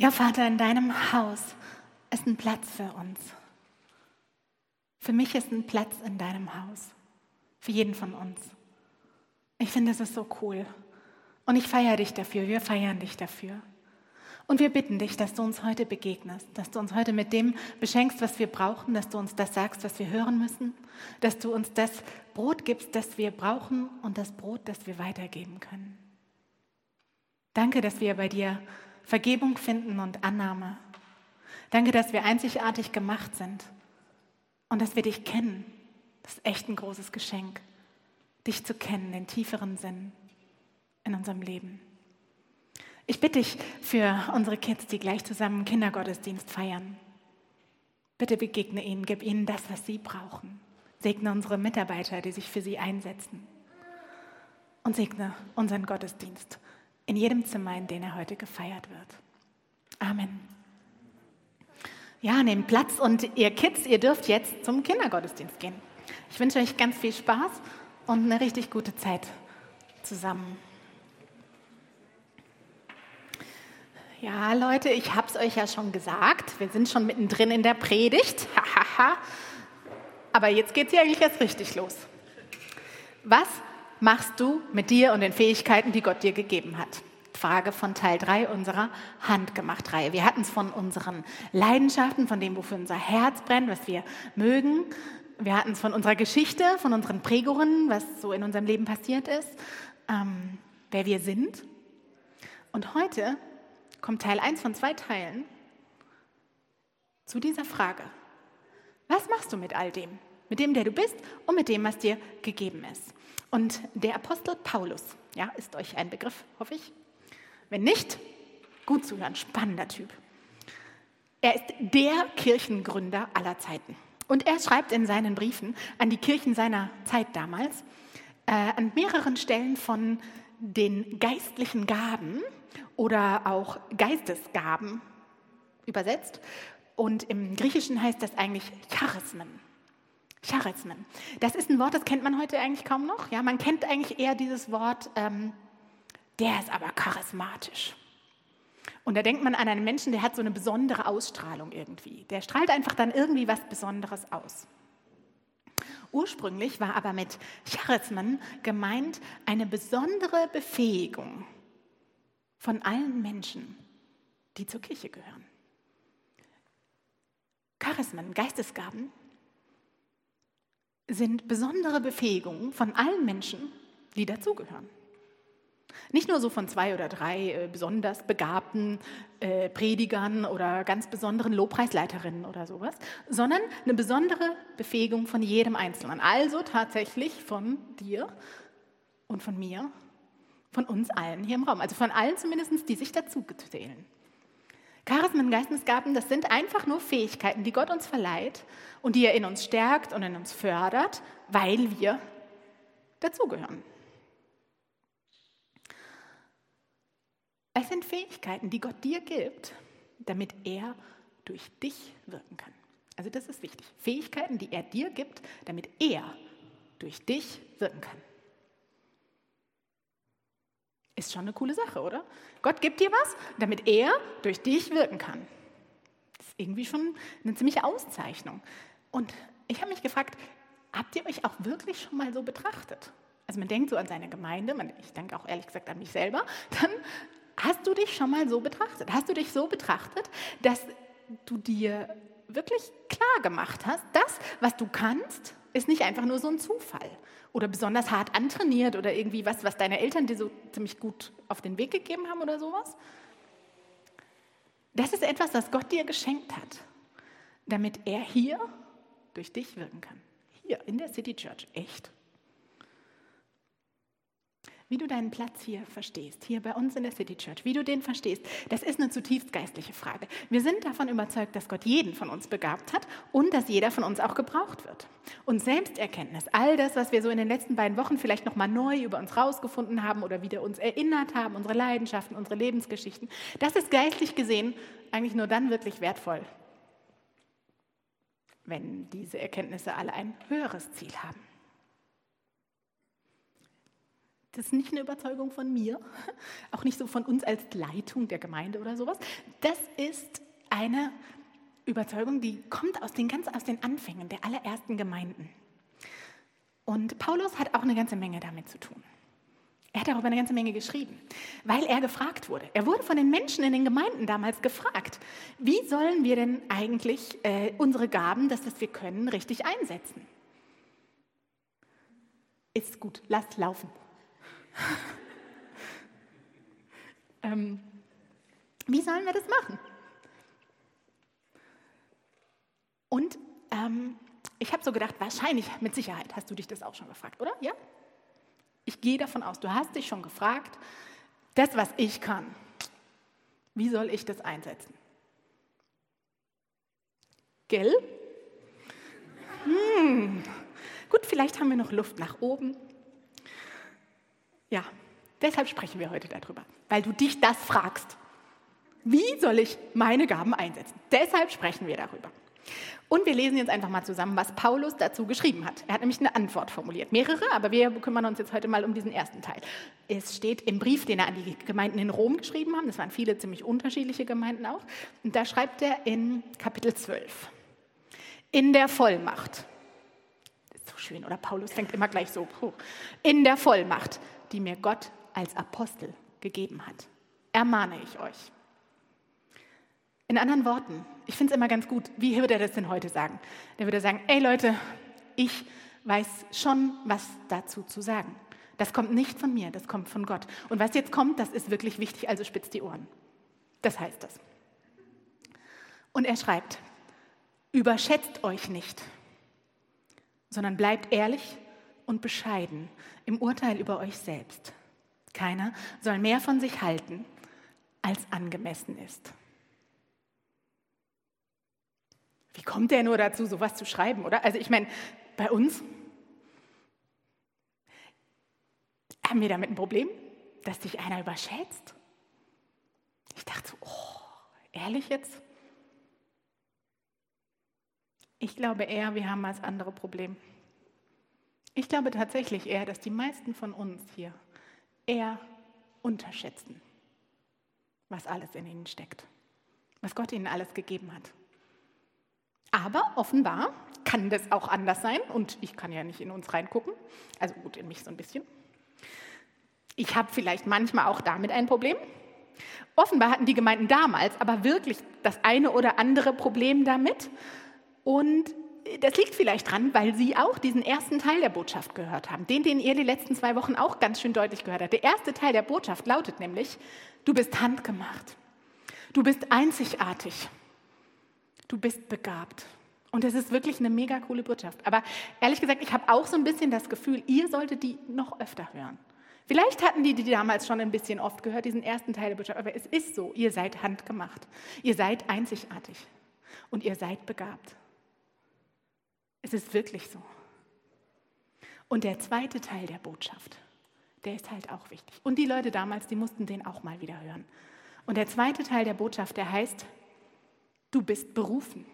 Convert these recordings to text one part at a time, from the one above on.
Ja, Vater, in deinem Haus ist ein Platz für uns. Für mich ist ein Platz in deinem Haus. Für jeden von uns. Ich finde, es ist so cool. Und ich feiere dich dafür. Wir feiern dich dafür. Und wir bitten dich, dass du uns heute begegnest, dass du uns heute mit dem beschenkst, was wir brauchen, dass du uns das sagst, was wir hören müssen, dass du uns das Brot gibst, das wir brauchen und das Brot, das wir weitergeben können. Danke, dass wir bei dir Vergebung finden und Annahme. Danke, dass wir einzigartig gemacht sind und dass wir dich kennen. Das ist echt ein großes Geschenk, dich zu kennen, den tieferen Sinn in unserem Leben. Ich bitte dich für unsere Kids, die gleich zusammen Kindergottesdienst feiern. Bitte begegne ihnen, gib ihnen das, was sie brauchen. Segne unsere Mitarbeiter, die sich für sie einsetzen. Und segne unseren Gottesdienst in jedem Zimmer, in dem er heute gefeiert wird. Amen. Ja, nehmt Platz und ihr Kids, ihr dürft jetzt zum Kindergottesdienst gehen. Ich wünsche euch ganz viel Spaß und eine richtig gute Zeit zusammen. Ja, Leute, ich habe es euch ja schon gesagt. Wir sind schon mittendrin in der Predigt. Aber jetzt geht es ja eigentlich erst richtig los. Was machst du mit dir und den Fähigkeiten, die Gott dir gegeben hat? Frage von Teil 3 unserer Handgemacht-Reihe. Wir hatten es von unseren Leidenschaften, von dem, wofür unser Herz brennt, was wir mögen. Wir hatten es von unserer Geschichte, von unseren Prägungen, was so in unserem Leben passiert ist, ähm, wer wir sind. Und heute kommt Teil 1 von zwei Teilen zu dieser Frage. Was machst du mit all dem? Mit dem, der du bist und mit dem, was dir gegeben ist. Und der Apostel Paulus, ja, ist euch ein Begriff, hoffe ich. Wenn nicht, gut zuhören, spannender Typ. Er ist der Kirchengründer aller Zeiten. Und er schreibt in seinen Briefen an die Kirchen seiner Zeit damals, äh, an mehreren Stellen von den geistlichen Gaben oder auch Geistesgaben übersetzt. Und im Griechischen heißt das eigentlich Charismen. Charismen. Das ist ein Wort, das kennt man heute eigentlich kaum noch. Ja, man kennt eigentlich eher dieses Wort, ähm, der ist aber charismatisch. Und da denkt man an einen Menschen, der hat so eine besondere Ausstrahlung irgendwie. Der strahlt einfach dann irgendwie was Besonderes aus. Ursprünglich war aber mit Charismen gemeint eine besondere Befähigung von allen Menschen, die zur Kirche gehören. Charismen, Geistesgaben, sind besondere Befähigungen von allen Menschen, die dazugehören. Nicht nur so von zwei oder drei äh, besonders begabten äh, Predigern oder ganz besonderen Lobpreisleiterinnen oder sowas, sondern eine besondere Befähigung von jedem Einzelnen. Also tatsächlich von dir und von mir, von uns allen hier im Raum. Also von allen zumindest, die sich dazu zählen. Charismen, Geistesgaben, das sind einfach nur Fähigkeiten, die Gott uns verleiht und die er in uns stärkt und in uns fördert, weil wir dazugehören. Es sind Fähigkeiten, die Gott dir gibt, damit er durch dich wirken kann. Also das ist wichtig. Fähigkeiten, die er dir gibt, damit er durch dich wirken kann. Ist schon eine coole Sache, oder? Gott gibt dir was, damit er durch dich wirken kann. Das ist irgendwie schon eine ziemliche Auszeichnung. Und ich habe mich gefragt, habt ihr euch auch wirklich schon mal so betrachtet? Also man denkt so an seine Gemeinde, ich denke auch ehrlich gesagt an mich selber, dann Hast du dich schon mal so betrachtet? Hast du dich so betrachtet, dass du dir wirklich klar gemacht hast, das, was du kannst, ist nicht einfach nur so ein Zufall oder besonders hart antrainiert oder irgendwie was, was deine Eltern dir so ziemlich gut auf den Weg gegeben haben oder sowas? Das ist etwas, das Gott dir geschenkt hat, damit er hier durch dich wirken kann. Hier in der City Church, echt wie du deinen Platz hier verstehst, hier bei uns in der City Church, wie du den verstehst, das ist eine zutiefst geistliche Frage. Wir sind davon überzeugt, dass Gott jeden von uns begabt hat und dass jeder von uns auch gebraucht wird. Und Selbsterkenntnis, all das, was wir so in den letzten beiden Wochen vielleicht nochmal neu über uns rausgefunden haben oder wieder uns erinnert haben, unsere Leidenschaften, unsere Lebensgeschichten, das ist geistlich gesehen eigentlich nur dann wirklich wertvoll, wenn diese Erkenntnisse alle ein höheres Ziel haben. Das ist nicht eine Überzeugung von mir, auch nicht so von uns als Leitung der Gemeinde oder sowas. Das ist eine Überzeugung, die kommt aus den ganz aus den Anfängen der allerersten Gemeinden. Und Paulus hat auch eine ganze Menge damit zu tun. Er hat darüber eine ganze Menge geschrieben, weil er gefragt wurde. Er wurde von den Menschen in den Gemeinden damals gefragt, wie sollen wir denn eigentlich äh, unsere Gaben, das, was wir können, richtig einsetzen? Ist gut, lasst laufen. ähm, wie sollen wir das machen? Und ähm, ich habe so gedacht, wahrscheinlich, mit Sicherheit hast du dich das auch schon gefragt, oder? Ja? Ich gehe davon aus, du hast dich schon gefragt, das, was ich kann, wie soll ich das einsetzen? Gell? Hm. Gut, vielleicht haben wir noch Luft nach oben. Ja, deshalb sprechen wir heute darüber, weil du dich das fragst. Wie soll ich meine Gaben einsetzen? Deshalb sprechen wir darüber. Und wir lesen jetzt einfach mal zusammen, was Paulus dazu geschrieben hat. Er hat nämlich eine Antwort formuliert, mehrere, aber wir kümmern uns jetzt heute mal um diesen ersten Teil. Es steht im Brief, den er an die Gemeinden in Rom geschrieben hat, das waren viele ziemlich unterschiedliche Gemeinden auch, und da schreibt er in Kapitel 12, in der Vollmacht, das ist so schön, oder Paulus fängt immer gleich so, in der Vollmacht, die mir Gott als Apostel gegeben hat, ermahne ich euch in anderen Worten, ich finde es immer ganz gut, wie würde er das denn heute sagen? Der würde sagen, ey Leute, ich weiß schon, was dazu zu sagen. Das kommt nicht von mir, das kommt von Gott. Und was jetzt kommt, das ist wirklich wichtig, also spitzt die Ohren. Das heißt das. Und er schreibt, überschätzt euch nicht, sondern bleibt ehrlich und bescheiden im Urteil über euch selbst. Keiner soll mehr von sich halten, als angemessen ist. Wie kommt der nur dazu, sowas zu schreiben, oder? Also ich meine, bei uns haben wir damit ein Problem, dass sich einer überschätzt. Ich dachte so, oh, ehrlich jetzt? Ich glaube eher, wir haben das andere Problem. Ich glaube tatsächlich eher, dass die meisten von uns hier eher unterschätzen, was alles in ihnen steckt, was Gott ihnen alles gegeben hat. Aber offenbar kann das auch anders sein und ich kann ja nicht in uns reingucken, also gut in mich so ein bisschen. Ich habe vielleicht manchmal auch damit ein Problem. Offenbar hatten die Gemeinden damals aber wirklich das eine oder andere Problem damit und das liegt vielleicht dran, weil sie auch diesen ersten Teil der Botschaft gehört haben, den, den ihr die letzten zwei Wochen auch ganz schön deutlich gehört habt. Der erste Teil der Botschaft lautet nämlich, du bist handgemacht, du bist einzigartig, du bist begabt. Und das ist wirklich eine mega coole Botschaft. Aber ehrlich gesagt, ich habe auch so ein bisschen das Gefühl, ihr solltet die noch öfter hören. Vielleicht hatten die die damals schon ein bisschen oft gehört, diesen ersten Teil der Botschaft, aber es ist so, ihr seid handgemacht, ihr seid einzigartig und ihr seid begabt. Es ist wirklich so. Und der zweite Teil der Botschaft, der ist halt auch wichtig. Und die Leute damals, die mussten den auch mal wieder hören. Und der zweite Teil der Botschaft, der heißt, Du bist berufen.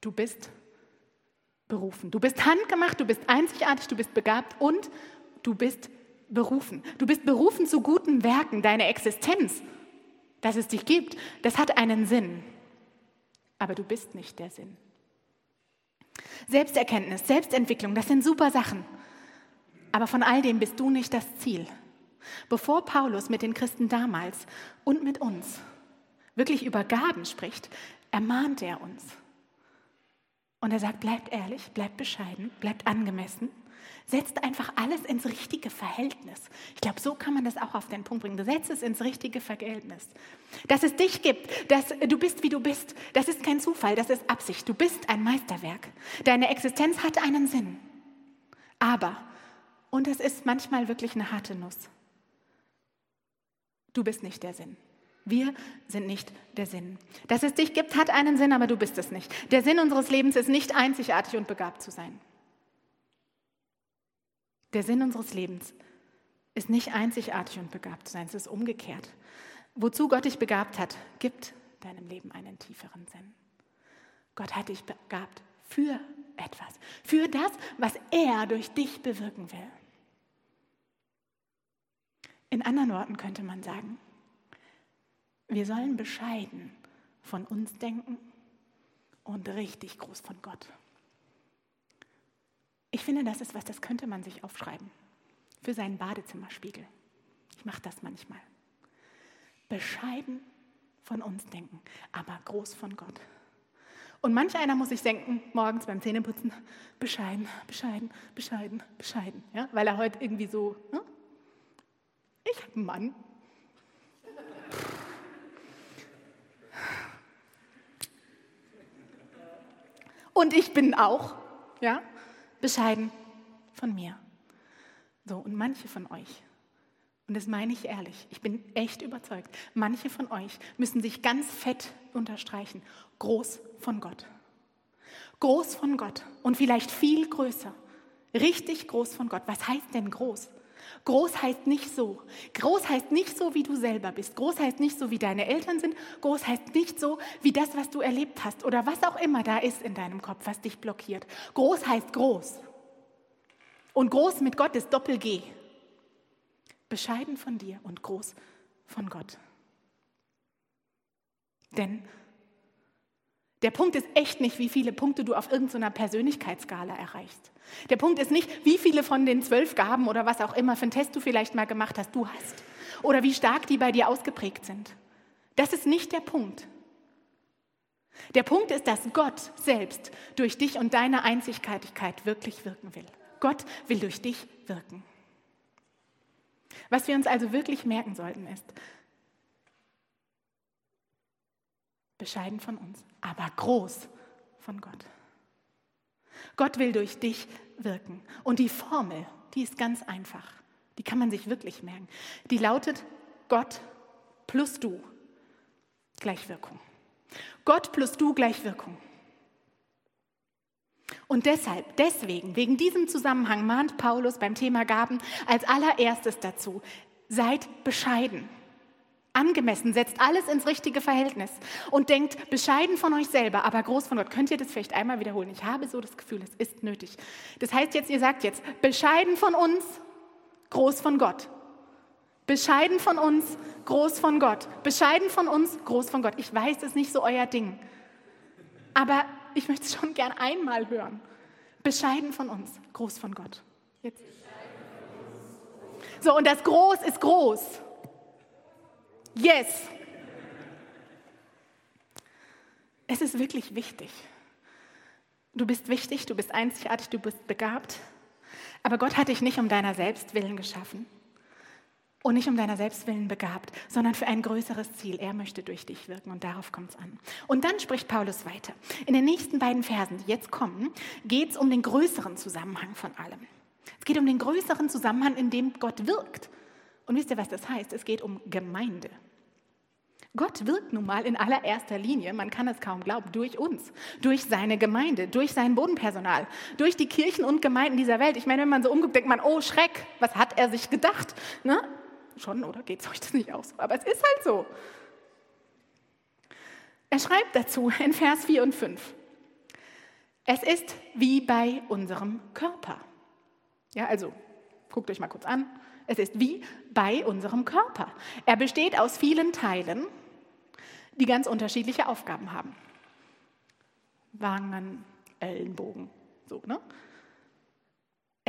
Du bist berufen. Du bist handgemacht, du bist einzigartig, du bist begabt und du bist berufen. Du bist berufen zu guten Werken. Deine Existenz, dass es dich gibt, das hat einen Sinn. Aber du bist nicht der Sinn. Selbsterkenntnis, Selbstentwicklung, das sind super Sachen. Aber von all dem bist du nicht das Ziel. Bevor Paulus mit den Christen damals und mit uns wirklich über Gaben spricht, ermahnt er uns. Und er sagt, bleibt ehrlich, bleibt bescheiden, bleibt angemessen, setzt einfach alles ins richtige Verhältnis. Ich glaube, so kann man das auch auf den Punkt bringen. Du setzt es ins richtige Verhältnis. Dass es dich gibt, dass du bist, wie du bist, das ist kein Zufall, das ist Absicht. Du bist ein Meisterwerk. Deine Existenz hat einen Sinn. Aber, und es ist manchmal wirklich eine harte Nuss, du bist nicht der Sinn. Wir sind nicht der Sinn. Dass es dich gibt, hat einen Sinn, aber du bist es nicht. Der Sinn unseres Lebens ist nicht einzigartig und begabt zu sein. Der Sinn unseres Lebens ist nicht einzigartig und begabt zu sein, es ist umgekehrt. Wozu Gott dich begabt hat, gibt deinem Leben einen tieferen Sinn. Gott hat dich begabt für etwas, für das, was er durch dich bewirken will. In anderen Worten könnte man sagen, wir sollen bescheiden von uns denken und richtig groß von Gott. Ich finde, das ist was, das könnte man sich aufschreiben für seinen Badezimmerspiegel. Ich mache das manchmal. Bescheiden von uns denken, aber groß von Gott. Und manch einer muss sich denken, morgens beim Zähneputzen, bescheiden, bescheiden, bescheiden, bescheiden. Ja? Weil er heute irgendwie so, ne? ich habe einen Mann. Und ich bin auch, ja, bescheiden von mir. So, und manche von euch, und das meine ich ehrlich, ich bin echt überzeugt, manche von euch müssen sich ganz fett unterstreichen, groß von Gott. Groß von Gott und vielleicht viel größer. Richtig groß von Gott. Was heißt denn groß? Groß heißt nicht so. Groß heißt nicht so, wie du selber bist. Groß heißt nicht so, wie deine Eltern sind. Groß heißt nicht so, wie das, was du erlebt hast oder was auch immer da ist in deinem Kopf, was dich blockiert. Groß heißt groß. Und groß mit Gott ist Doppel-G. Bescheiden von dir und groß von Gott. Denn der Punkt ist echt nicht, wie viele Punkte du auf irgendeiner Persönlichkeitsskala erreichst. Der Punkt ist nicht, wie viele von den zwölf Gaben oder was auch immer für einen Test du vielleicht mal gemacht hast, du hast. Oder wie stark die bei dir ausgeprägt sind. Das ist nicht der Punkt. Der Punkt ist, dass Gott selbst durch dich und deine Einzigartigkeit wirklich wirken will. Gott will durch dich wirken. Was wir uns also wirklich merken sollten ist, bescheiden von uns, aber groß von Gott. Gott will durch dich wirken. Und die Formel, die ist ganz einfach. Die kann man sich wirklich merken. Die lautet Gott plus du gleich Wirkung. Gott plus du gleich Wirkung. Und deshalb, deswegen, wegen diesem Zusammenhang mahnt Paulus beim Thema Gaben als allererstes dazu, seid bescheiden. Angemessen, setzt alles ins richtige Verhältnis und denkt bescheiden von euch selber, aber groß von Gott. Könnt ihr das vielleicht einmal wiederholen? Ich habe so das Gefühl, es ist nötig. Das heißt jetzt, ihr sagt jetzt, bescheiden von uns, groß von Gott. Bescheiden von uns, groß von Gott. Bescheiden von uns, groß von Gott. Ich weiß, das ist nicht so euer Ding. Aber ich möchte es schon gern einmal hören. Bescheiden von uns, groß von Gott. Jetzt. So, und das Groß ist groß. Yes. Es ist wirklich wichtig. Du bist wichtig, du bist einzigartig, du bist begabt. Aber Gott hat dich nicht um deiner selbst willen geschaffen und nicht um deiner Selbstwillen begabt, sondern für ein größeres Ziel. Er möchte durch dich wirken und darauf kommt es an. Und dann spricht Paulus weiter. In den nächsten beiden Versen, die jetzt kommen, geht es um den größeren Zusammenhang von allem. Es geht um den größeren Zusammenhang, in dem Gott wirkt. Und wisst ihr, was das heißt? Es geht um Gemeinde. Gott wirkt nun mal in allererster Linie, man kann es kaum glauben, durch uns, durch seine Gemeinde, durch sein Bodenpersonal, durch die Kirchen und Gemeinden dieser Welt. Ich meine, wenn man so umguckt, denkt man, oh Schreck, was hat er sich gedacht? Ne? Schon, oder geht es euch das nicht aus? Aber es ist halt so. Er schreibt dazu in Vers 4 und 5. Es ist wie bei unserem Körper. Ja, also guckt euch mal kurz an. Es ist wie bei unserem Körper. Er besteht aus vielen Teilen, die ganz unterschiedliche Aufgaben haben. Wangen, Ellenbogen, so, ne?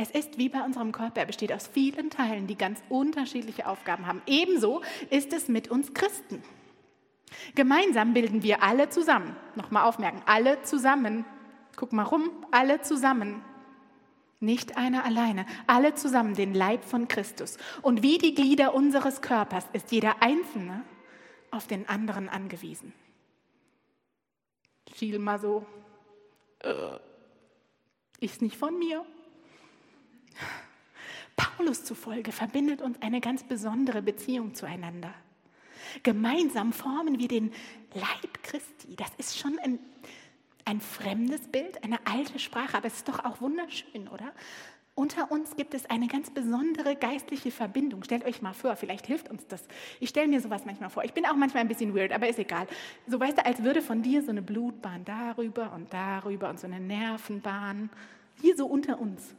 Es ist wie bei unserem Körper, er besteht aus vielen Teilen, die ganz unterschiedliche Aufgaben haben. Ebenso ist es mit uns Christen. Gemeinsam bilden wir alle zusammen. Nochmal aufmerken, alle zusammen. Guck mal rum, alle zusammen. Nicht einer alleine, alle zusammen den Leib von Christus. Und wie die Glieder unseres Körpers ist jeder Einzelne auf den anderen angewiesen. Schiel mal so, äh, ist nicht von mir. Paulus zufolge verbindet uns eine ganz besondere Beziehung zueinander. Gemeinsam formen wir den Leib Christi. Das ist schon ein, ein fremdes Bild, eine alte Sprache, aber es ist doch auch wunderschön, oder? Unter uns gibt es eine ganz besondere geistliche Verbindung. Stellt euch mal vor, vielleicht hilft uns das. Ich stelle mir sowas manchmal vor. Ich bin auch manchmal ein bisschen weird, aber ist egal. So weißt du, als würde von dir so eine Blutbahn darüber und darüber und so eine Nervenbahn hier so unter uns.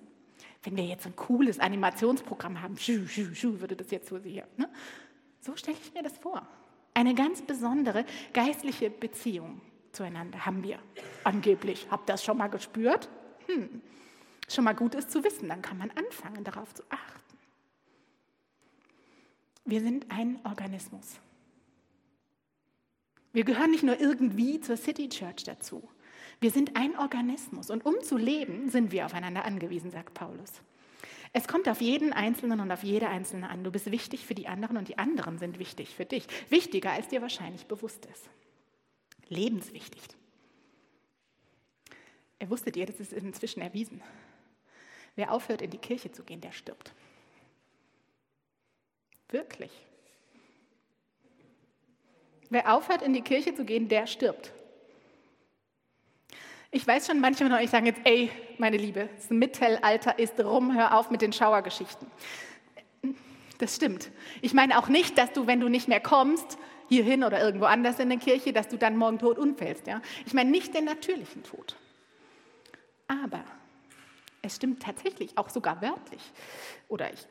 Wenn wir jetzt ein cooles Animationsprogramm haben, schu, schu, schu, würde das jetzt so hier. Ne? So stelle ich mir das vor. Eine ganz besondere geistliche Beziehung zueinander haben wir. Angeblich. Habt ihr das schon mal gespürt? Hm. Schon mal gut ist zu wissen, dann kann man anfangen, darauf zu achten. Wir sind ein Organismus. Wir gehören nicht nur irgendwie zur City Church dazu. Wir sind ein Organismus und um zu leben, sind wir aufeinander angewiesen, sagt Paulus. Es kommt auf jeden Einzelnen und auf jede Einzelne an. Du bist wichtig für die anderen und die anderen sind wichtig für dich. Wichtiger, als dir wahrscheinlich bewusst ist. Lebenswichtig. Er wusstet ihr, das ist inzwischen erwiesen. Wer aufhört, in die Kirche zu gehen, der stirbt. Wirklich. Wer aufhört, in die Kirche zu gehen, der stirbt. Ich weiß schon, manche von euch sagen jetzt, ey, meine Liebe, das Mittelalter ist rum, hör auf mit den Schauergeschichten. Das stimmt. Ich meine auch nicht, dass du, wenn du nicht mehr kommst, hierhin oder irgendwo anders in der Kirche, dass du dann morgen tot umfällst. Ja? Ich meine nicht den natürlichen Tod. Aber es stimmt tatsächlich, auch sogar wörtlich. Oder ich,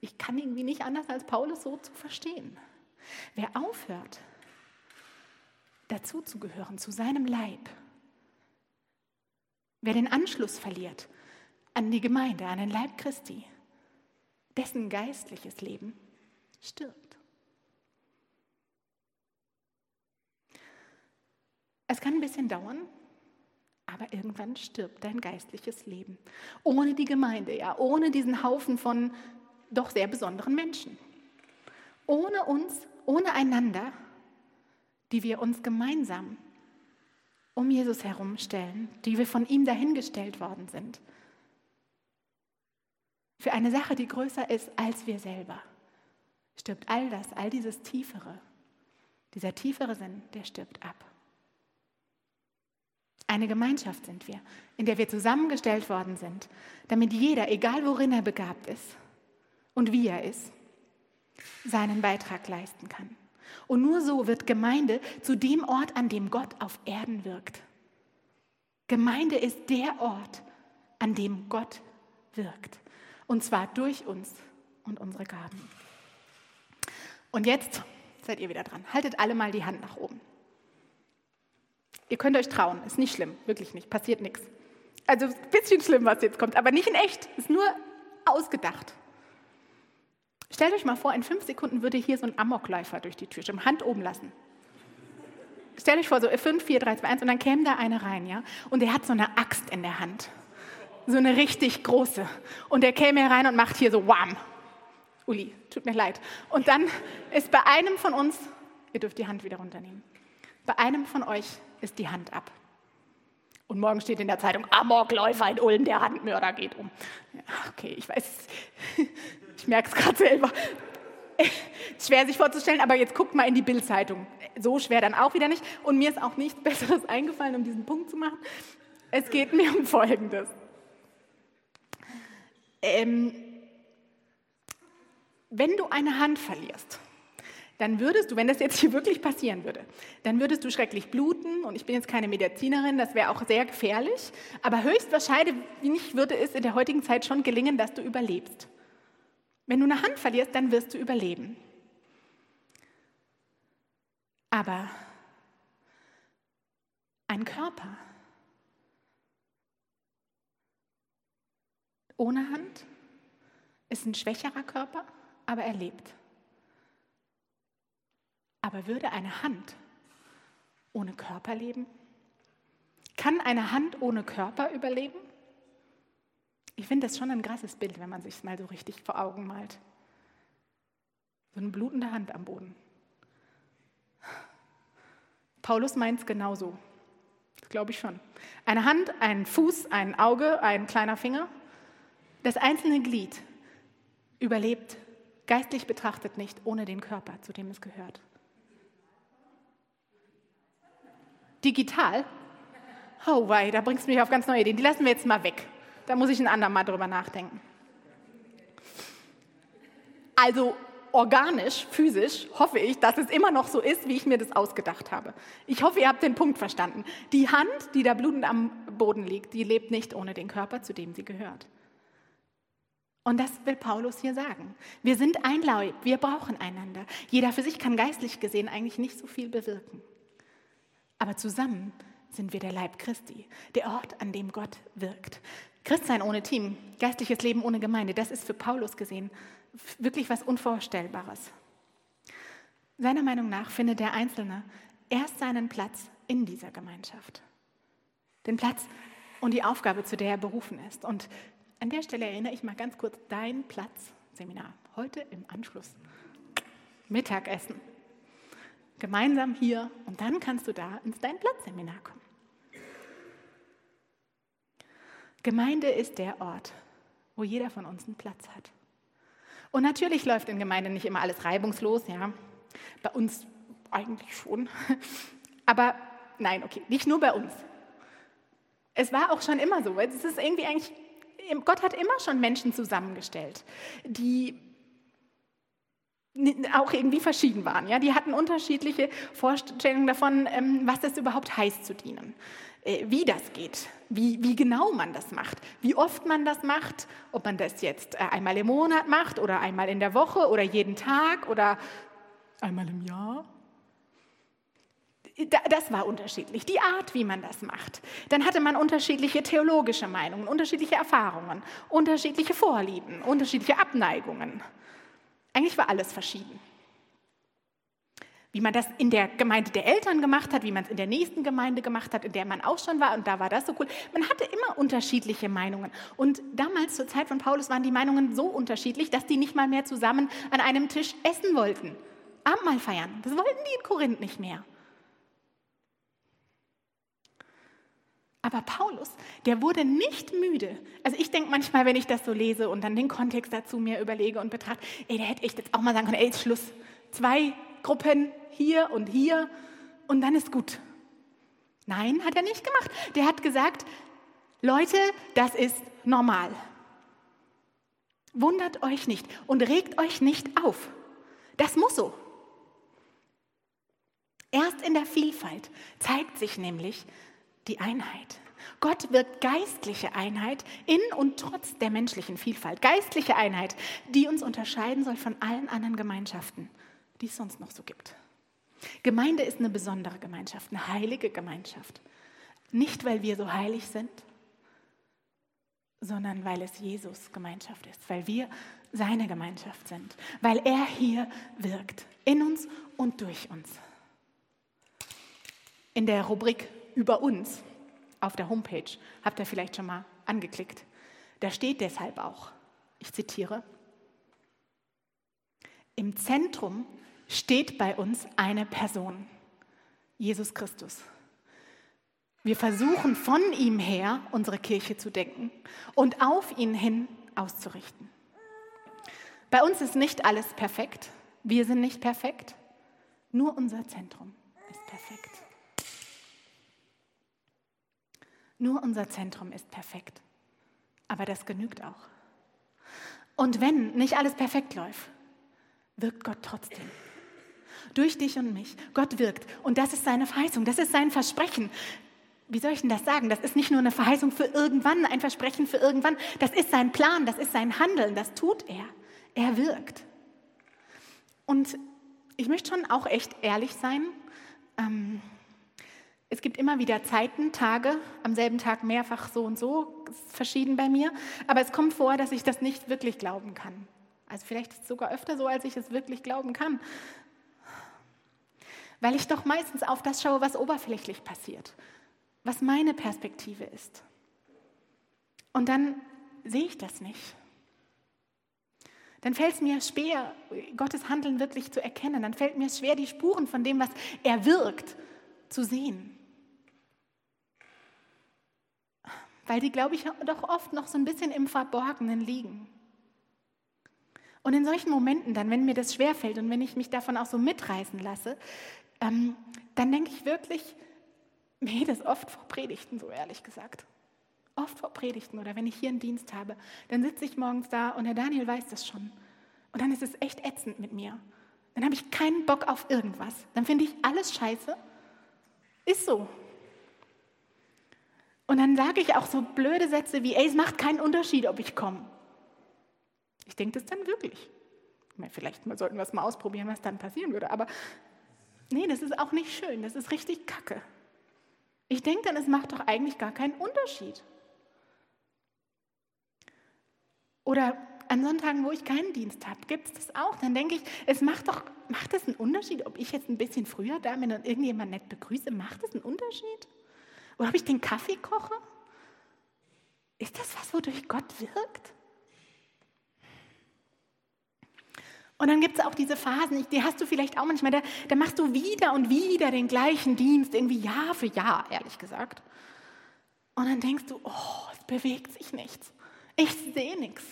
ich kann irgendwie nicht anders als Paulus so zu verstehen. Wer aufhört, dazuzugehören, zu seinem Leib, Wer den Anschluss verliert an die Gemeinde, an den Leib Christi, dessen geistliches Leben stirbt. Es kann ein bisschen dauern, aber irgendwann stirbt dein geistliches Leben. Ohne die Gemeinde, ja, ohne diesen Haufen von doch sehr besonderen Menschen. Ohne uns, ohne einander, die wir uns gemeinsam um Jesus herumstellen, die wir von ihm dahingestellt worden sind. Für eine Sache, die größer ist als wir selber, stirbt all das, all dieses Tiefere. Dieser tiefere Sinn, der stirbt ab. Eine Gemeinschaft sind wir, in der wir zusammengestellt worden sind, damit jeder, egal worin er begabt ist und wie er ist, seinen Beitrag leisten kann. Und nur so wird Gemeinde zu dem Ort, an dem Gott auf Erden wirkt. Gemeinde ist der Ort, an dem Gott wirkt. Und zwar durch uns und unsere Gaben. Und jetzt seid ihr wieder dran. Haltet alle mal die Hand nach oben. Ihr könnt euch trauen, ist nicht schlimm, wirklich nicht, passiert nichts. Also ein bisschen schlimm, was jetzt kommt, aber nicht in echt, ist nur ausgedacht. Stellt euch mal vor, in fünf Sekunden würde hier so ein Amokläufer durch die Tür stimmen, Hand oben lassen. Stellt euch vor, so 5, 4, 3, 2, 1 und dann käme da einer rein, ja? Und der hat so eine Axt in der Hand. So eine richtig große. Und der käme herein und macht hier so Wham. Uli, tut mir leid. Und dann ist bei einem von uns, ihr dürft die Hand wieder runternehmen, bei einem von euch ist die Hand ab. Und morgen steht in der Zeitung, Amokläufer in Ulm, der Handmörder geht um. Ja, okay, ich weiß, ich merke es gerade selber. Schwer sich vorzustellen, aber jetzt guckt mal in die Bildzeitung. So schwer dann auch wieder nicht. Und mir ist auch nichts Besseres eingefallen, um diesen Punkt zu machen. Es geht mir um Folgendes. Ähm, wenn du eine Hand verlierst, dann würdest du, wenn das jetzt hier wirklich passieren würde, dann würdest du schrecklich bluten und ich bin jetzt keine Medizinerin, das wäre auch sehr gefährlich, aber höchstwahrscheinlich würde es in der heutigen Zeit schon gelingen, dass du überlebst. Wenn du eine Hand verlierst, dann wirst du überleben. Aber ein Körper ohne Hand ist ein schwächerer Körper, aber er lebt. Aber würde eine Hand ohne Körper leben? Kann eine Hand ohne Körper überleben? Ich finde das schon ein krasses Bild, wenn man sich es mal so richtig vor Augen malt. So eine blutende Hand am Boden. Paulus meint es genauso. Das glaube ich schon. Eine Hand, ein Fuß, ein Auge, ein kleiner Finger. Das einzelne Glied überlebt geistlich betrachtet nicht ohne den Körper, zu dem es gehört. Digital? Oh, wei, da bringst du mich auf ganz neue Ideen. Die lassen wir jetzt mal weg. Da muss ich ein andermal drüber nachdenken. Also organisch, physisch hoffe ich, dass es immer noch so ist, wie ich mir das ausgedacht habe. Ich hoffe, ihr habt den Punkt verstanden. Die Hand, die da blutend am Boden liegt, die lebt nicht ohne den Körper, zu dem sie gehört. Und das will Paulus hier sagen. Wir sind ein Leib, wir brauchen einander. Jeder für sich kann geistlich gesehen eigentlich nicht so viel bewirken. Aber zusammen sind wir der Leib Christi, der Ort, an dem Gott wirkt. Christsein ohne Team, geistliches Leben ohne Gemeinde, das ist für Paulus gesehen wirklich was Unvorstellbares. Seiner Meinung nach findet der Einzelne erst seinen Platz in dieser Gemeinschaft. Den Platz und die Aufgabe, zu der er berufen ist. Und an der Stelle erinnere ich mal ganz kurz dein Platz, Seminar, heute im Anschluss. Mittagessen. Gemeinsam hier und dann kannst du da ins Dein Platz-Seminar kommen. Gemeinde ist der Ort, wo jeder von uns einen Platz hat. Und natürlich läuft in Gemeinde nicht immer alles reibungslos, ja. Bei uns eigentlich schon. Aber nein, okay, nicht nur bei uns. Es war auch schon immer so. Es ist irgendwie eigentlich, Gott hat immer schon Menschen zusammengestellt, die auch irgendwie verschieden waren. Ja? Die hatten unterschiedliche Vorstellungen davon, ähm, was es überhaupt heißt zu dienen, äh, wie das geht, wie, wie genau man das macht, wie oft man das macht, ob man das jetzt äh, einmal im Monat macht oder einmal in der Woche oder jeden Tag oder einmal im Jahr. Das war unterschiedlich, die Art, wie man das macht. Dann hatte man unterschiedliche theologische Meinungen, unterschiedliche Erfahrungen, unterschiedliche Vorlieben, unterschiedliche Abneigungen. Eigentlich war alles verschieden. Wie man das in der Gemeinde der Eltern gemacht hat, wie man es in der nächsten Gemeinde gemacht hat, in der man auch schon war, und da war das so cool. Man hatte immer unterschiedliche Meinungen. Und damals, zur Zeit von Paulus, waren die Meinungen so unterschiedlich, dass die nicht mal mehr zusammen an einem Tisch essen wollten. Abendmahl feiern. Das wollten die in Korinth nicht mehr. Aber Paulus, der wurde nicht müde. Also ich denke manchmal, wenn ich das so lese und dann den Kontext dazu mir überlege und betrachte, ey, der hätte echt jetzt auch mal sagen können, ey, ist Schluss. Zwei Gruppen hier und hier und dann ist gut. Nein, hat er nicht gemacht. Der hat gesagt, Leute, das ist normal. Wundert euch nicht und regt euch nicht auf. Das muss so. Erst in der Vielfalt zeigt sich nämlich, die Einheit. Gott wirkt geistliche Einheit in und trotz der menschlichen Vielfalt. Geistliche Einheit, die uns unterscheiden soll von allen anderen Gemeinschaften, die es sonst noch so gibt. Gemeinde ist eine besondere Gemeinschaft, eine heilige Gemeinschaft. Nicht, weil wir so heilig sind, sondern weil es Jesus Gemeinschaft ist, weil wir seine Gemeinschaft sind, weil er hier wirkt, in uns und durch uns. In der Rubrik über uns auf der Homepage, habt ihr vielleicht schon mal angeklickt. Da steht deshalb auch, ich zitiere, im Zentrum steht bei uns eine Person, Jesus Christus. Wir versuchen von ihm her unsere Kirche zu denken und auf ihn hin auszurichten. Bei uns ist nicht alles perfekt, wir sind nicht perfekt, nur unser Zentrum ist perfekt. Nur unser Zentrum ist perfekt. Aber das genügt auch. Und wenn nicht alles perfekt läuft, wirkt Gott trotzdem. Durch dich und mich. Gott wirkt. Und das ist seine Verheißung, das ist sein Versprechen. Wie soll ich denn das sagen? Das ist nicht nur eine Verheißung für irgendwann, ein Versprechen für irgendwann. Das ist sein Plan, das ist sein Handeln, das tut er. Er wirkt. Und ich möchte schon auch echt ehrlich sein. Ähm, es gibt immer wieder Zeiten, Tage, am selben Tag mehrfach so und so, ist verschieden bei mir. Aber es kommt vor, dass ich das nicht wirklich glauben kann. Also vielleicht ist es sogar öfter so, als ich es wirklich glauben kann. Weil ich doch meistens auf das schaue, was oberflächlich passiert, was meine Perspektive ist. Und dann sehe ich das nicht. Dann fällt es mir schwer, Gottes Handeln wirklich zu erkennen. Dann fällt mir schwer, die Spuren von dem, was er wirkt, zu sehen. Weil die, glaube ich, doch oft noch so ein bisschen im Verborgenen liegen. Und in solchen Momenten dann, wenn mir das schwerfällt und wenn ich mich davon auch so mitreißen lasse, ähm, dann denke ich wirklich, mir das oft vor Predigten, so ehrlich gesagt. Oft vor Predigten oder wenn ich hier einen Dienst habe, dann sitze ich morgens da und der Daniel weiß das schon. Und dann ist es echt ätzend mit mir. Dann habe ich keinen Bock auf irgendwas. Dann finde ich alles scheiße. Ist so. Und dann sage ich auch so blöde Sätze wie, ey, es macht keinen Unterschied, ob ich komme. Ich denke das dann wirklich. Vielleicht sollten wir es mal ausprobieren, was dann passieren würde. Aber nee, das ist auch nicht schön. Das ist richtig kacke. Ich denke dann, es macht doch eigentlich gar keinen Unterschied. Oder an Sonntagen, wo ich keinen Dienst habe, gibt es das auch. Dann denke ich, es macht doch, macht es einen Unterschied, ob ich jetzt ein bisschen früher da bin und irgendjemand nett begrüße? Macht es einen Unterschied? Oder ob ich den Kaffee koche? Ist das was, wodurch Gott wirkt? Und dann gibt es auch diese Phasen, die hast du vielleicht auch manchmal, da, da machst du wieder und wieder den gleichen Dienst, irgendwie Jahr für Jahr, ehrlich gesagt. Und dann denkst du, oh, es bewegt sich nichts. Ich sehe nichts.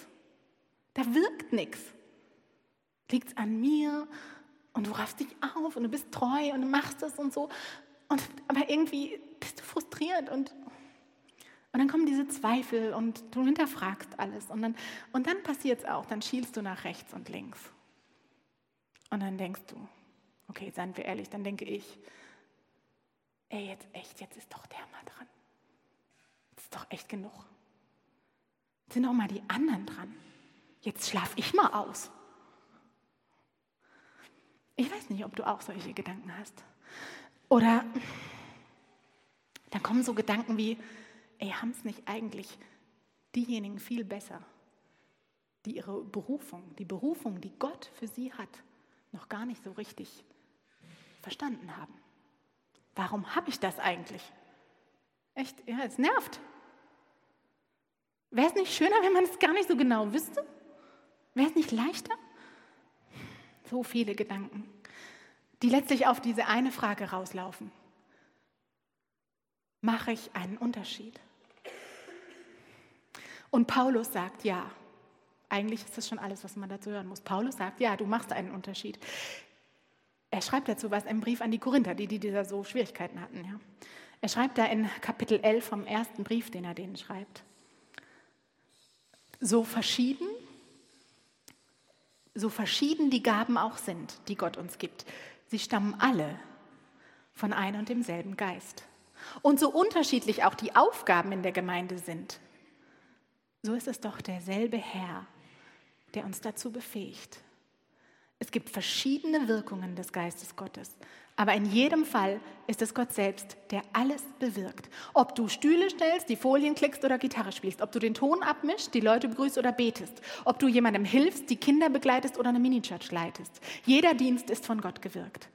Da wirkt nichts. Liegt es an mir und du raffst dich auf und du bist treu und du machst es und so. Und, aber irgendwie bist du frustriert und, und dann kommen diese Zweifel und du hinterfragst alles. Und dann, und dann passiert es auch, dann schielst du nach rechts und links. Und dann denkst du, okay, seien wir ehrlich, dann denke ich, ey, jetzt echt, jetzt ist doch der mal dran. Jetzt ist doch echt genug. Jetzt sind auch mal die anderen dran. Jetzt schlaf ich mal aus. Ich weiß nicht, ob du auch solche Gedanken hast. Oder dann kommen so Gedanken wie, ey, haben es nicht eigentlich diejenigen viel besser, die ihre Berufung, die Berufung, die Gott für sie hat, noch gar nicht so richtig verstanden haben. Warum habe ich das eigentlich? Echt, ja, es nervt. Wäre es nicht schöner, wenn man es gar nicht so genau wüsste? Wäre es nicht leichter? So viele Gedanken, die letztlich auf diese eine Frage rauslaufen. Mache ich einen Unterschied? Und Paulus sagt ja. Eigentlich ist das schon alles, was man dazu hören muss. Paulus sagt, ja, du machst einen Unterschied. Er schreibt dazu was im Brief an die Korinther, die, die dieser so Schwierigkeiten hatten. Ja. Er schreibt da in Kapitel 11 vom ersten Brief, den er denen schreibt. So verschieden, so verschieden die Gaben auch sind, die Gott uns gibt, sie stammen alle von einem und demselben Geist. Und so unterschiedlich auch die Aufgaben in der Gemeinde sind, so ist es doch derselbe Herr, der uns dazu befähigt. Es gibt verschiedene Wirkungen des Geistes Gottes, aber in jedem Fall ist es Gott selbst, der alles bewirkt. Ob du Stühle stellst, die Folien klickst oder Gitarre spielst, ob du den Ton abmischst, die Leute begrüßt oder betest, ob du jemandem hilfst, die Kinder begleitest oder eine Minichurch leitest. Jeder Dienst ist von Gott gewirkt.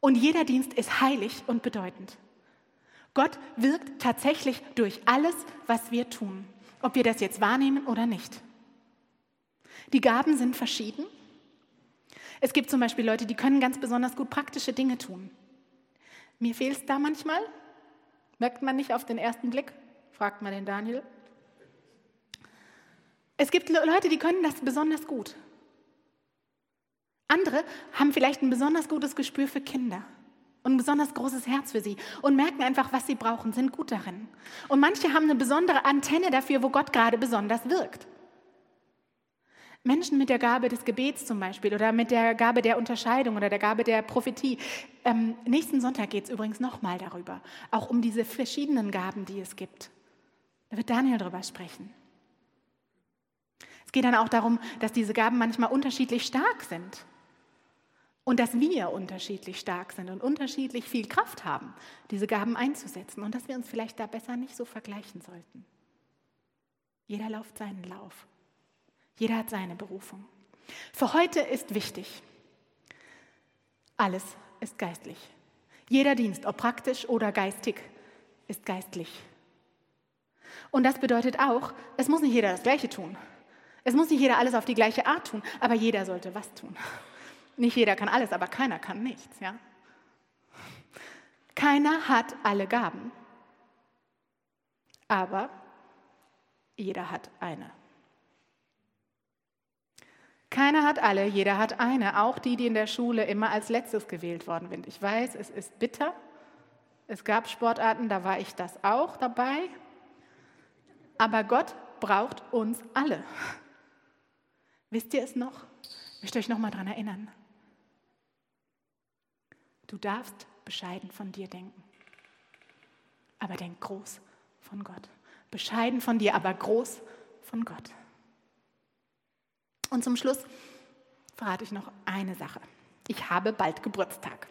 Und jeder Dienst ist heilig und bedeutend. Gott wirkt tatsächlich durch alles, was wir tun, ob wir das jetzt wahrnehmen oder nicht. Die Gaben sind verschieden. Es gibt zum Beispiel Leute, die können ganz besonders gut praktische Dinge tun. Mir fehlt es da manchmal. Merkt man nicht auf den ersten Blick? Fragt mal den Daniel. Es gibt Leute, die können das besonders gut. Andere haben vielleicht ein besonders gutes Gespür für Kinder und ein besonders großes Herz für sie und merken einfach, was sie brauchen, sind gut darin. Und manche haben eine besondere Antenne dafür, wo Gott gerade besonders wirkt. Menschen mit der Gabe des Gebets zum Beispiel oder mit der Gabe der Unterscheidung oder der Gabe der Prophetie. Ähm, nächsten Sonntag geht es übrigens nochmal darüber, auch um diese verschiedenen Gaben, die es gibt. Da wird Daniel darüber sprechen. Es geht dann auch darum, dass diese Gaben manchmal unterschiedlich stark sind und dass wir unterschiedlich stark sind und unterschiedlich viel Kraft haben, diese Gaben einzusetzen und dass wir uns vielleicht da besser nicht so vergleichen sollten. Jeder läuft seinen Lauf. Jeder hat seine Berufung. Für heute ist wichtig, alles ist geistlich. Jeder Dienst, ob praktisch oder geistig, ist geistlich. Und das bedeutet auch, es muss nicht jeder das Gleiche tun. Es muss nicht jeder alles auf die gleiche Art tun, aber jeder sollte was tun. Nicht jeder kann alles, aber keiner kann nichts. Ja? Keiner hat alle Gaben, aber jeder hat eine. Keiner hat alle, jeder hat eine, auch die, die in der Schule immer als letztes gewählt worden sind. Ich weiß, es ist bitter. Es gab Sportarten, da war ich das auch dabei. Aber Gott braucht uns alle. Wisst ihr es noch? Ich möchte euch noch mal daran erinnern. Du darfst bescheiden von dir denken, aber denk groß von Gott. Bescheiden von dir, aber groß von Gott. Und zum Schluss verrate ich noch eine Sache. Ich habe bald Geburtstag.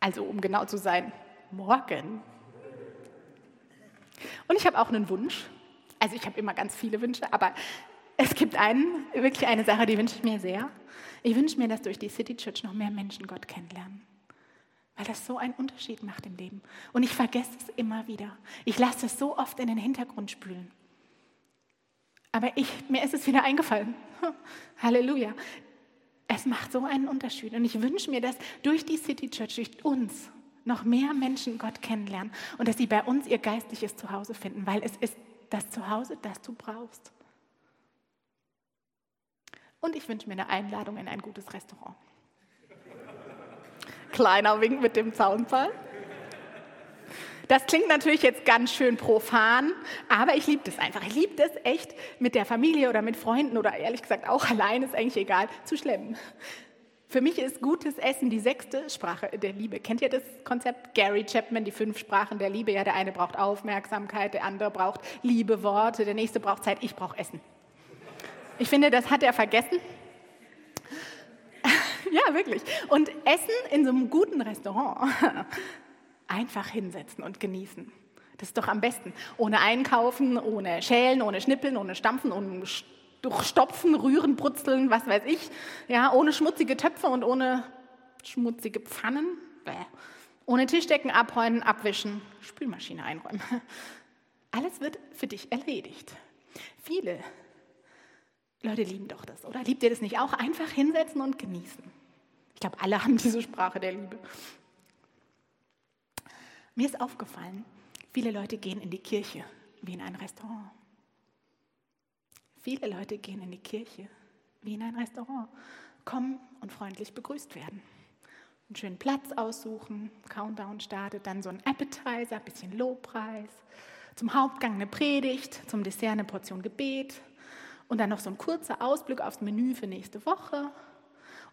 Also um genau zu sein, morgen. Und ich habe auch einen Wunsch. Also ich habe immer ganz viele Wünsche, aber es gibt einen, wirklich eine Sache, die wünsche ich mir sehr. Ich wünsche mir, dass durch die City Church noch mehr Menschen Gott kennenlernen. Weil das so einen Unterschied macht im Leben. Und ich vergesse es immer wieder. Ich lasse es so oft in den Hintergrund spülen. Aber ich, mir ist es wieder eingefallen. Halleluja. Es macht so einen Unterschied. Und ich wünsche mir, dass durch die City Church, durch uns, noch mehr Menschen Gott kennenlernen und dass sie bei uns ihr geistliches Zuhause finden, weil es ist das Zuhause, das du brauchst. Und ich wünsche mir eine Einladung in ein gutes Restaurant. Kleiner Wink mit dem Zaunfall. Das klingt natürlich jetzt ganz schön profan, aber ich liebe das einfach. Ich liebe das echt, mit der Familie oder mit Freunden oder ehrlich gesagt auch allein, ist eigentlich egal, zu schlemmen. Für mich ist gutes Essen die sechste Sprache der Liebe. Kennt ihr das Konzept? Gary Chapman, die fünf Sprachen der Liebe. Ja, der eine braucht Aufmerksamkeit, der andere braucht Liebe, Worte, der nächste braucht Zeit, ich brauche Essen. Ich finde, das hat er vergessen. ja, wirklich. Und Essen in so einem guten Restaurant einfach hinsetzen und genießen. Das ist doch am besten. Ohne Einkaufen, ohne Schälen, ohne Schnippeln, ohne Stampfen, ohne Durchstopfen, Rühren, Brutzeln, was weiß ich. Ja, ohne schmutzige Töpfe und ohne schmutzige Pfannen. Bäh. Ohne Tischdecken abräumen, abwischen, Spülmaschine einräumen. Alles wird für dich erledigt. Viele Leute lieben doch das, oder? Liebt ihr das nicht auch? Einfach hinsetzen und genießen. Ich glaube, alle haben diese Sprache der Liebe. Mir ist aufgefallen, viele Leute gehen in die Kirche wie in ein Restaurant. Viele Leute gehen in die Kirche wie in ein Restaurant, kommen und freundlich begrüßt werden. Einen schönen Platz aussuchen, Countdown startet, dann so ein Appetizer, ein bisschen Lobpreis, zum Hauptgang eine Predigt, zum Dessert eine Portion Gebet und dann noch so ein kurzer Ausblick aufs Menü für nächste Woche.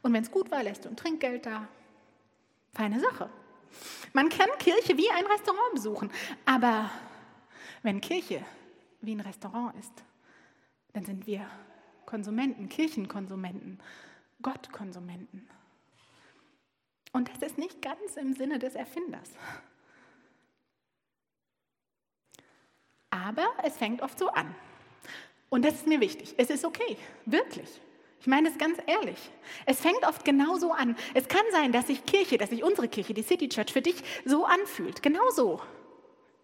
Und wenn es gut war, lässt du ein Trinkgeld da. Feine Sache. Man kann Kirche wie ein Restaurant besuchen, aber wenn Kirche wie ein Restaurant ist, dann sind wir Konsumenten, Kirchenkonsumenten, Gottkonsumenten. Und das ist nicht ganz im Sinne des Erfinders. Aber es fängt oft so an. Und das ist mir wichtig. Es ist okay, wirklich. Ich meine es ganz ehrlich. Es fängt oft genauso an. Es kann sein, dass sich Kirche, dass sich unsere Kirche, die City Church, für dich so anfühlt. Genauso.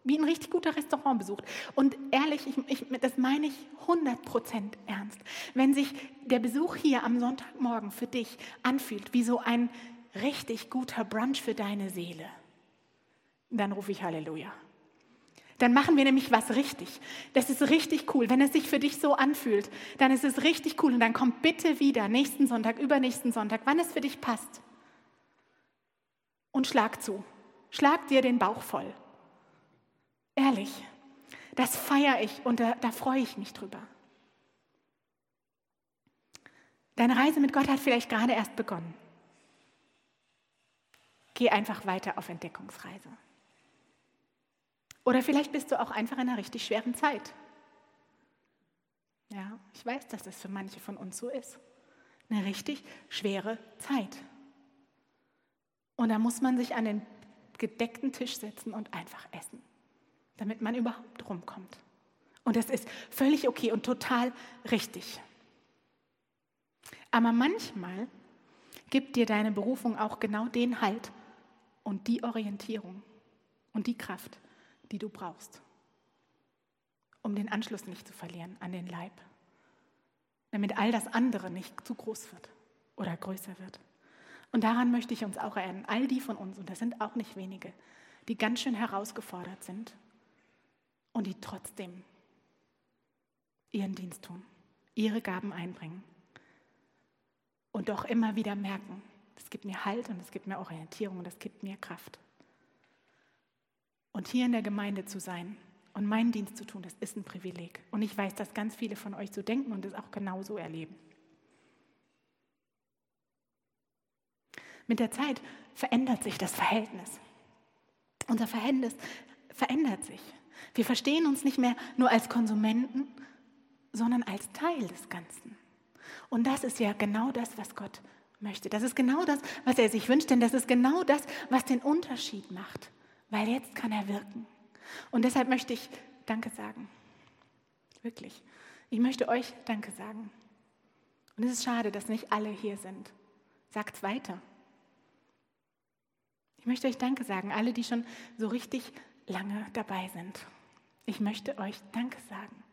Wie ein richtig guter Restaurantbesuch. Und ehrlich, ich, ich, das meine ich 100% ernst. Wenn sich der Besuch hier am Sonntagmorgen für dich anfühlt wie so ein richtig guter Brunch für deine Seele, dann rufe ich Halleluja. Dann machen wir nämlich was richtig. Das ist richtig cool. Wenn es sich für dich so anfühlt, dann ist es richtig cool. Und dann komm bitte wieder nächsten Sonntag, übernächsten Sonntag, wann es für dich passt. Und schlag zu. Schlag dir den Bauch voll. Ehrlich. Das feiere ich und da, da freue ich mich drüber. Deine Reise mit Gott hat vielleicht gerade erst begonnen. Geh einfach weiter auf Entdeckungsreise. Oder vielleicht bist du auch einfach in einer richtig schweren Zeit. Ja, ich weiß, dass das für manche von uns so ist. Eine richtig schwere Zeit. Und da muss man sich an den gedeckten Tisch setzen und einfach essen, damit man überhaupt rumkommt. Und das ist völlig okay und total richtig. Aber manchmal gibt dir deine Berufung auch genau den Halt und die Orientierung und die Kraft, die du brauchst, um den Anschluss nicht zu verlieren an den Leib, damit all das andere nicht zu groß wird oder größer wird. Und daran möchte ich uns auch erinnern, all die von uns, und das sind auch nicht wenige, die ganz schön herausgefordert sind und die trotzdem ihren Dienst tun, ihre Gaben einbringen und doch immer wieder merken, es gibt mir Halt und es gibt mir Orientierung und es gibt mir Kraft. Und hier in der Gemeinde zu sein und meinen Dienst zu tun, das ist ein Privileg. Und ich weiß, dass ganz viele von euch so denken und es auch genauso erleben. Mit der Zeit verändert sich das Verhältnis. Unser Verhältnis verändert sich. Wir verstehen uns nicht mehr nur als Konsumenten, sondern als Teil des Ganzen. Und das ist ja genau das, was Gott möchte. Das ist genau das, was er sich wünscht, denn das ist genau das, was den Unterschied macht, weil jetzt kann er wirken. Und deshalb möchte ich Danke sagen. Wirklich. Ich möchte euch Danke sagen. Und es ist schade, dass nicht alle hier sind. Sagt weiter. Ich möchte euch Danke sagen, alle, die schon so richtig lange dabei sind. Ich möchte euch Danke sagen.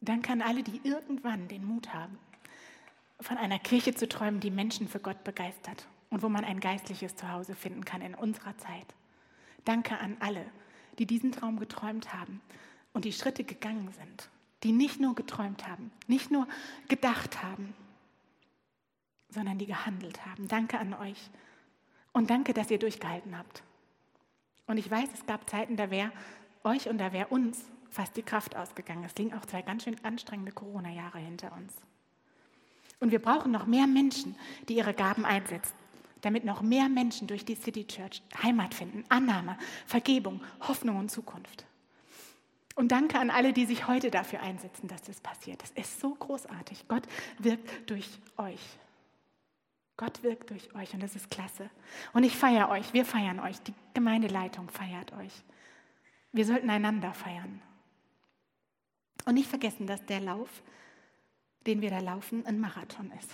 Danke an alle, die irgendwann den Mut haben, von einer Kirche zu träumen, die Menschen für Gott begeistert und wo man ein geistliches Zuhause finden kann in unserer Zeit. Danke an alle, die diesen Traum geträumt haben und die Schritte gegangen sind, die nicht nur geträumt haben, nicht nur gedacht haben, sondern die gehandelt haben. Danke an euch und danke, dass ihr durchgehalten habt. Und ich weiß, es gab Zeiten, da wäre euch und da wäre uns fast die Kraft ausgegangen. Es liegen auch zwei ganz schön anstrengende Corona-Jahre hinter uns. Und wir brauchen noch mehr Menschen, die ihre Gaben einsetzen, damit noch mehr Menschen durch die City Church Heimat finden, Annahme, Vergebung, Hoffnung und Zukunft. Und danke an alle, die sich heute dafür einsetzen, dass das passiert. Das ist so großartig. Gott wirkt durch euch. Gott wirkt durch euch und das ist klasse. Und ich feiere euch, wir feiern euch, die Gemeindeleitung feiert euch. Wir sollten einander feiern. Und nicht vergessen, dass der Lauf, den wir da laufen, ein Marathon ist.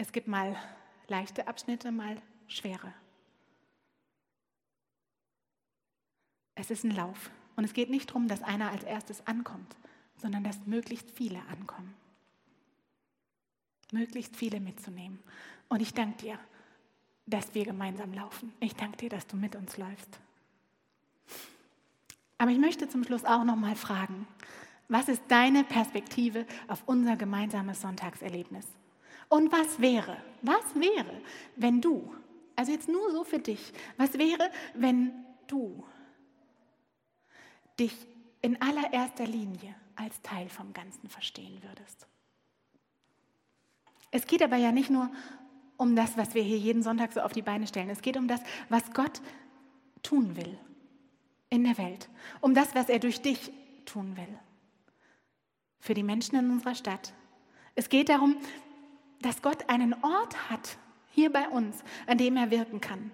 Es gibt mal leichte Abschnitte, mal schwere. Es ist ein Lauf. Und es geht nicht darum, dass einer als erstes ankommt, sondern dass möglichst viele ankommen möglichst viele mitzunehmen. Und ich danke dir, dass wir gemeinsam laufen. Ich danke dir, dass du mit uns läufst. Aber ich möchte zum Schluss auch noch mal fragen, was ist deine Perspektive auf unser gemeinsames Sonntagserlebnis? Und was wäre, was wäre, wenn du, also jetzt nur so für dich, was wäre, wenn du dich in allererster Linie als Teil vom Ganzen verstehen würdest? Es geht aber ja nicht nur um das, was wir hier jeden Sonntag so auf die Beine stellen. Es geht um das, was Gott tun will in der Welt. Um das, was er durch dich tun will. Für die Menschen in unserer Stadt. Es geht darum, dass Gott einen Ort hat, hier bei uns, an dem er wirken kann.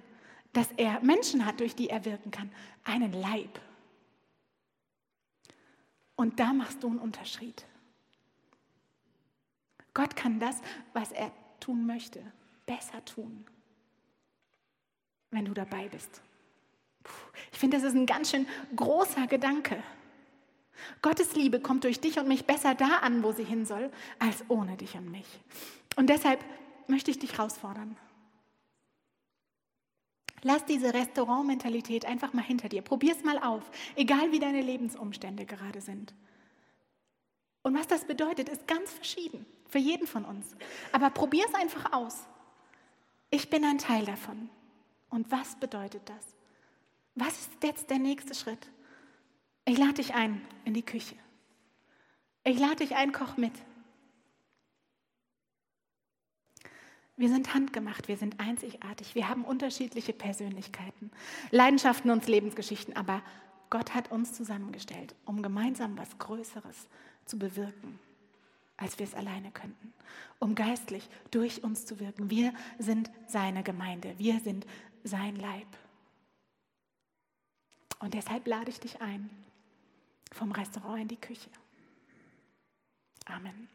Dass er Menschen hat, durch die er wirken kann. Einen Leib. Und da machst du einen Unterschied. Gott kann das, was er tun möchte, besser tun, wenn du dabei bist. Ich finde, das ist ein ganz schön großer Gedanke. Gottes Liebe kommt durch dich und mich besser da an, wo sie hin soll, als ohne dich und mich. Und deshalb möchte ich dich herausfordern. Lass diese Restaurantmentalität einfach mal hinter dir. Probier es mal auf, egal wie deine Lebensumstände gerade sind. Und was das bedeutet, ist ganz verschieden. Für jeden von uns. Aber probier es einfach aus. Ich bin ein Teil davon. Und was bedeutet das? Was ist jetzt der nächste Schritt? Ich lade dich ein in die Küche. Ich lade dich ein, koch mit. Wir sind handgemacht, wir sind einzigartig, wir haben unterschiedliche Persönlichkeiten, Leidenschaften und Lebensgeschichten, aber Gott hat uns zusammengestellt, um gemeinsam was Größeres zu bewirken als wir es alleine könnten, um geistlich durch uns zu wirken. Wir sind seine Gemeinde, wir sind sein Leib. Und deshalb lade ich dich ein, vom Restaurant in die Küche. Amen.